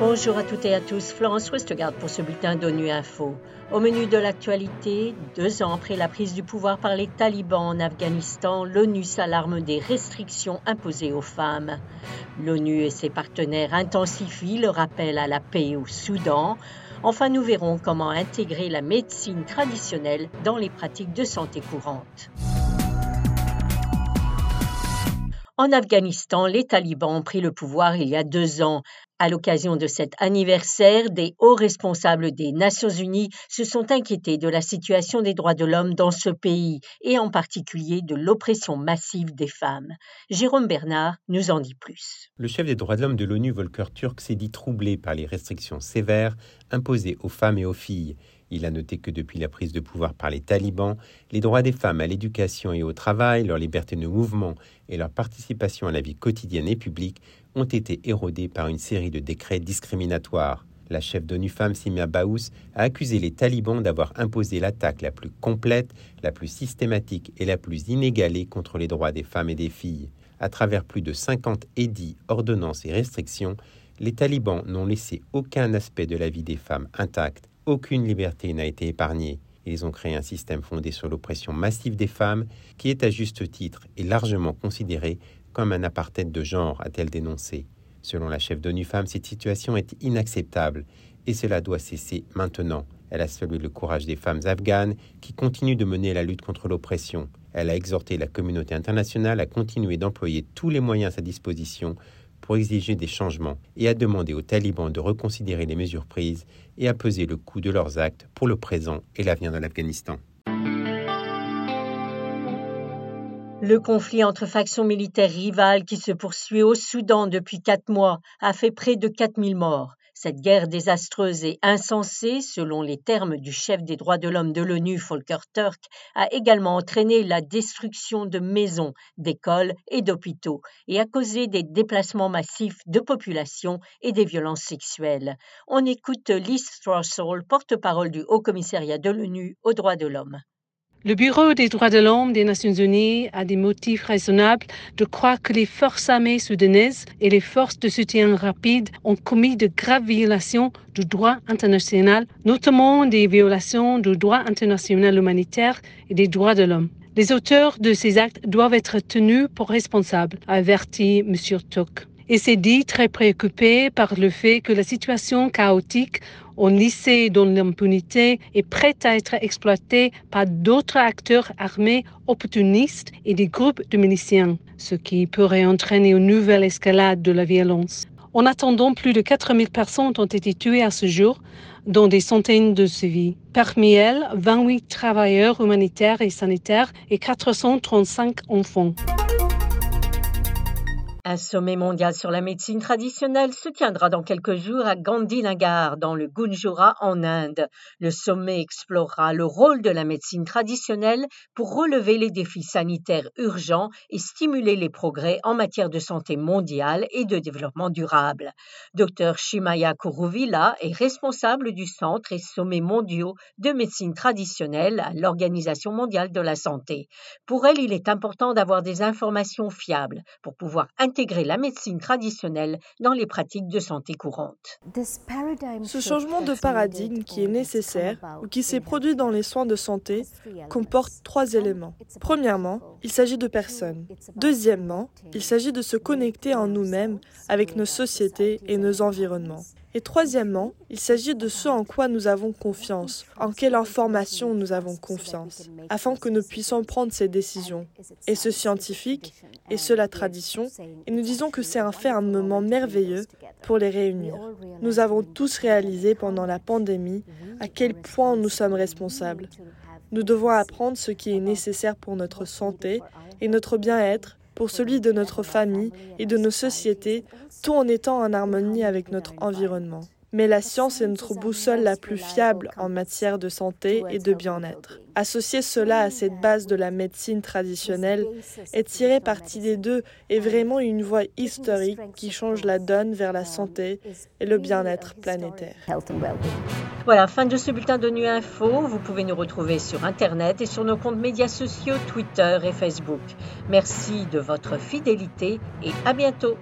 Bonjour à toutes et à tous, Florence Westgard pour ce bulletin d'ONU Info. Au menu de l'actualité, deux ans après la prise du pouvoir par les talibans en Afghanistan, l'ONU s'alarme des restrictions imposées aux femmes. L'ONU et ses partenaires intensifient le rappel à la paix au Soudan. Enfin, nous verrons comment intégrer la médecine traditionnelle dans les pratiques de santé courantes. En Afghanistan, les talibans ont pris le pouvoir il y a deux ans. À l'occasion de cet anniversaire, des hauts responsables des Nations Unies se sont inquiétés de la situation des droits de l'homme dans ce pays et en particulier de l'oppression massive des femmes. Jérôme Bernard nous en dit plus. Le chef des droits de l'homme de l'ONU, Volker Turk, s'est dit troublé par les restrictions sévères imposées aux femmes et aux filles il a noté que depuis la prise de pouvoir par les talibans, les droits des femmes à l'éducation et au travail, leur liberté de mouvement et leur participation à la vie quotidienne et publique ont été érodés par une série de décrets discriminatoires. La chef d'ONU Femmes, Simia Baous, a accusé les talibans d'avoir imposé l'attaque la plus complète, la plus systématique et la plus inégalée contre les droits des femmes et des filles. À travers plus de 50 édits, ordonnances et restrictions, les talibans n'ont laissé aucun aspect de la vie des femmes intact aucune liberté n'a été épargnée. Ils ont créé un système fondé sur l'oppression massive des femmes, qui est à juste titre et largement considéré comme un apartheid de genre, a-t-elle dénoncé. Selon la chef d'ONU Femmes, cette situation est inacceptable et cela doit cesser maintenant. Elle a salué le courage des femmes afghanes qui continuent de mener la lutte contre l'oppression. Elle a exhorté la communauté internationale à continuer d'employer tous les moyens à sa disposition pour exiger des changements et à demander aux talibans de reconsidérer les mesures prises et à peser le coût de leurs actes pour le présent et l'avenir de l'Afghanistan. Le conflit entre factions militaires rivales qui se poursuit au Soudan depuis quatre mois a fait près de 4000 morts. Cette guerre désastreuse et insensée, selon les termes du chef des droits de l'homme de l'ONU, Volker Turk, a également entraîné la destruction de maisons, d'écoles et d'hôpitaux et a causé des déplacements massifs de population et des violences sexuelles. On écoute Liz Throssell, porte-parole du Haut Commissariat de l'ONU aux droits de l'homme. Le Bureau des droits de l'homme des Nations Unies a des motifs raisonnables de croire que les forces armées soudanaises et les forces de soutien rapide ont commis de graves violations du droit international, notamment des violations du droit international humanitaire et des droits de l'homme. Les auteurs de ces actes doivent être tenus pour responsables, a averti M. Tuk et s'est dit très préoccupé par le fait que la situation chaotique au lycée dans l'impunité est prête à être exploitée par d'autres acteurs armés opportunistes et des groupes de miliciens, ce qui pourrait entraîner une nouvelle escalade de la violence. En attendant, plus de 4000 personnes ont été tuées à ce jour, dont des centaines de civils. Parmi elles, 28 travailleurs humanitaires et sanitaires et 435 enfants. Un sommet mondial sur la médecine traditionnelle se tiendra dans quelques jours à Gandhinagar, dans le Gunjura, en Inde. Le sommet explorera le rôle de la médecine traditionnelle pour relever les défis sanitaires urgents et stimuler les progrès en matière de santé mondiale et de développement durable. Dr Shimaya Kuruvila est responsable du Centre et Sommets mondiaux de médecine traditionnelle à l'Organisation mondiale de la santé. Pour elle, il est important d'avoir des informations fiables pour pouvoir intégrer la médecine traditionnelle dans les pratiques de santé courantes. Ce changement de paradigme qui est nécessaire ou qui s'est produit dans les soins de santé comporte trois éléments. Premièrement, il s'agit de personnes. Deuxièmement, il s'agit de se connecter en nous-mêmes avec nos sociétés et nos environnements. Et troisièmement, il s'agit de ce en quoi nous avons confiance, en quelle information nous avons confiance, afin que nous puissions prendre ces décisions. Et ce scientifique, et ce la tradition, et nous disons que c'est un fait un moment merveilleux pour les réunir. Nous avons tous réalisé pendant la pandémie à quel point nous sommes responsables. Nous devons apprendre ce qui est nécessaire pour notre santé et notre bien-être pour celui de notre famille et de nos sociétés, tout en étant en harmonie avec notre environnement. Mais la science est notre boussole la plus fiable en matière de santé et de bien-être. Associer cela à cette base de la médecine traditionnelle et tirer parti des deux est vraiment une voie historique qui change la donne vers la santé et le bien-être planétaire. Voilà, fin de ce bulletin de Nu Info. Vous pouvez nous retrouver sur Internet et sur nos comptes médias sociaux Twitter et Facebook. Merci de votre fidélité et à bientôt.